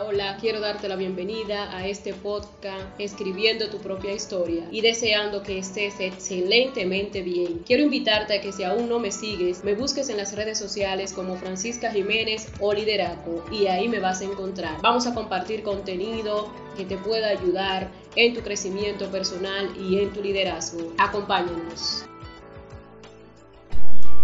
Hola, quiero darte la bienvenida a este podcast Escribiendo tu propia historia y deseando que estés excelentemente bien. Quiero invitarte a que si aún no me sigues, me busques en las redes sociales como Francisca Jiménez o Lideraco y ahí me vas a encontrar. Vamos a compartir contenido que te pueda ayudar en tu crecimiento personal y en tu liderazgo. Acompáñanos.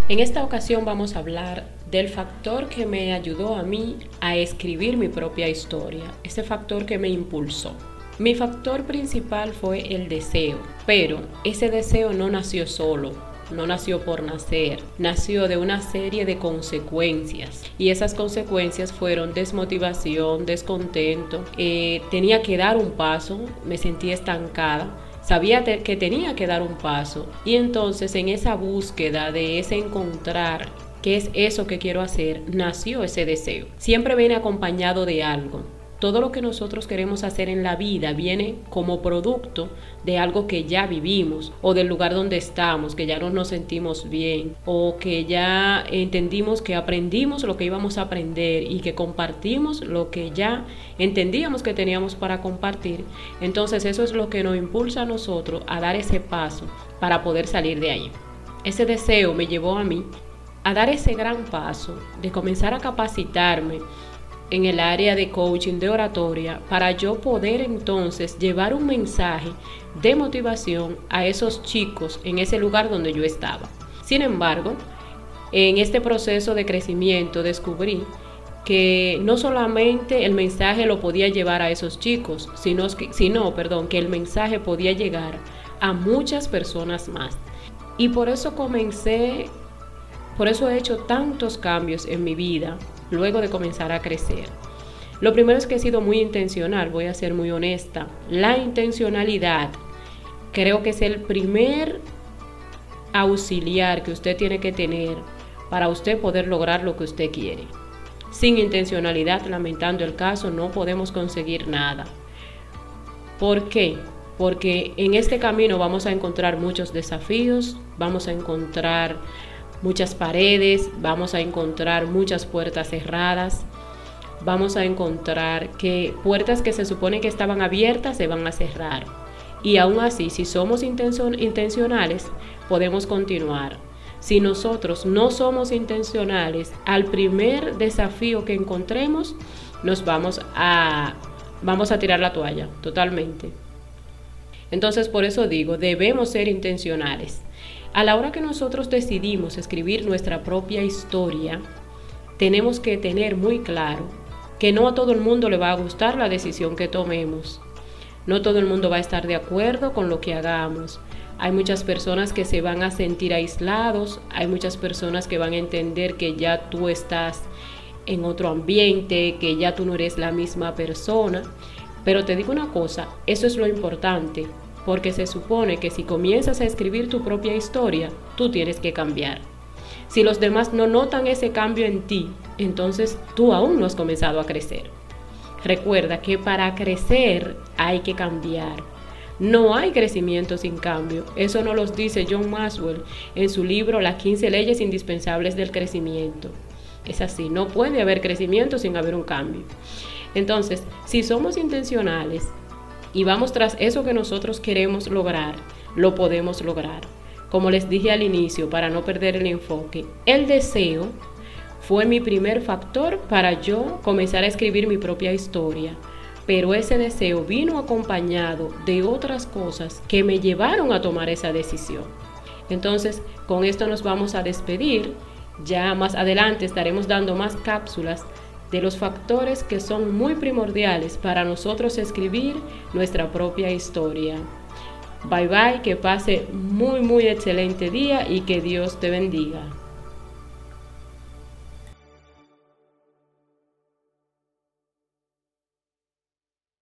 En esta ocasión vamos a hablar del factor que me ayudó a mí a escribir mi propia historia, ese factor que me impulsó. Mi factor principal fue el deseo, pero ese deseo no nació solo, no nació por nacer, nació de una serie de consecuencias y esas consecuencias fueron desmotivación, descontento, eh, tenía que dar un paso, me sentí estancada, sabía que tenía que dar un paso y entonces en esa búsqueda de ese encontrar qué es eso que quiero hacer, nació ese deseo. Siempre viene acompañado de algo. Todo lo que nosotros queremos hacer en la vida viene como producto de algo que ya vivimos o del lugar donde estamos, que ya no nos sentimos bien o que ya entendimos que aprendimos lo que íbamos a aprender y que compartimos lo que ya entendíamos que teníamos para compartir. Entonces eso es lo que nos impulsa a nosotros a dar ese paso para poder salir de ahí. Ese deseo me llevó a mí a dar ese gran paso de comenzar a capacitarme en el área de coaching de oratoria para yo poder entonces llevar un mensaje de motivación a esos chicos en ese lugar donde yo estaba. Sin embargo, en este proceso de crecimiento descubrí que no solamente el mensaje lo podía llevar a esos chicos, sino, sino perdón, que el mensaje podía llegar a muchas personas más. Y por eso comencé, por eso he hecho tantos cambios en mi vida luego de comenzar a crecer. Lo primero es que he sido muy intencional, voy a ser muy honesta. La intencionalidad creo que es el primer auxiliar que usted tiene que tener para usted poder lograr lo que usted quiere. Sin intencionalidad, lamentando el caso, no podemos conseguir nada. ¿Por qué? Porque en este camino vamos a encontrar muchos desafíos, vamos a encontrar muchas paredes, vamos a encontrar muchas puertas cerradas, vamos a encontrar que puertas que se supone que estaban abiertas se van a cerrar. Y aún así, si somos intencionales, podemos continuar. Si nosotros no somos intencionales, al primer desafío que encontremos, nos vamos a, vamos a tirar la toalla totalmente. Entonces, por eso digo, debemos ser intencionales. A la hora que nosotros decidimos escribir nuestra propia historia, tenemos que tener muy claro que no a todo el mundo le va a gustar la decisión que tomemos. No todo el mundo va a estar de acuerdo con lo que hagamos. Hay muchas personas que se van a sentir aislados, hay muchas personas que van a entender que ya tú estás en otro ambiente, que ya tú no eres la misma persona. Pero te digo una cosa, eso es lo importante, porque se supone que si comienzas a escribir tu propia historia, tú tienes que cambiar. Si los demás no notan ese cambio en ti, entonces tú aún no has comenzado a crecer. Recuerda que para crecer hay que cambiar. No hay crecimiento sin cambio. Eso nos lo dice John Maxwell en su libro Las 15 leyes indispensables del crecimiento. Es así, no puede haber crecimiento sin haber un cambio. Entonces, si somos intencionales y vamos tras eso que nosotros queremos lograr, lo podemos lograr. Como les dije al inicio, para no perder el enfoque, el deseo fue mi primer factor para yo comenzar a escribir mi propia historia. Pero ese deseo vino acompañado de otras cosas que me llevaron a tomar esa decisión. Entonces, con esto nos vamos a despedir. Ya más adelante estaremos dando más cápsulas de los factores que son muy primordiales para nosotros escribir nuestra propia historia. Bye bye, que pase muy muy excelente día y que Dios te bendiga.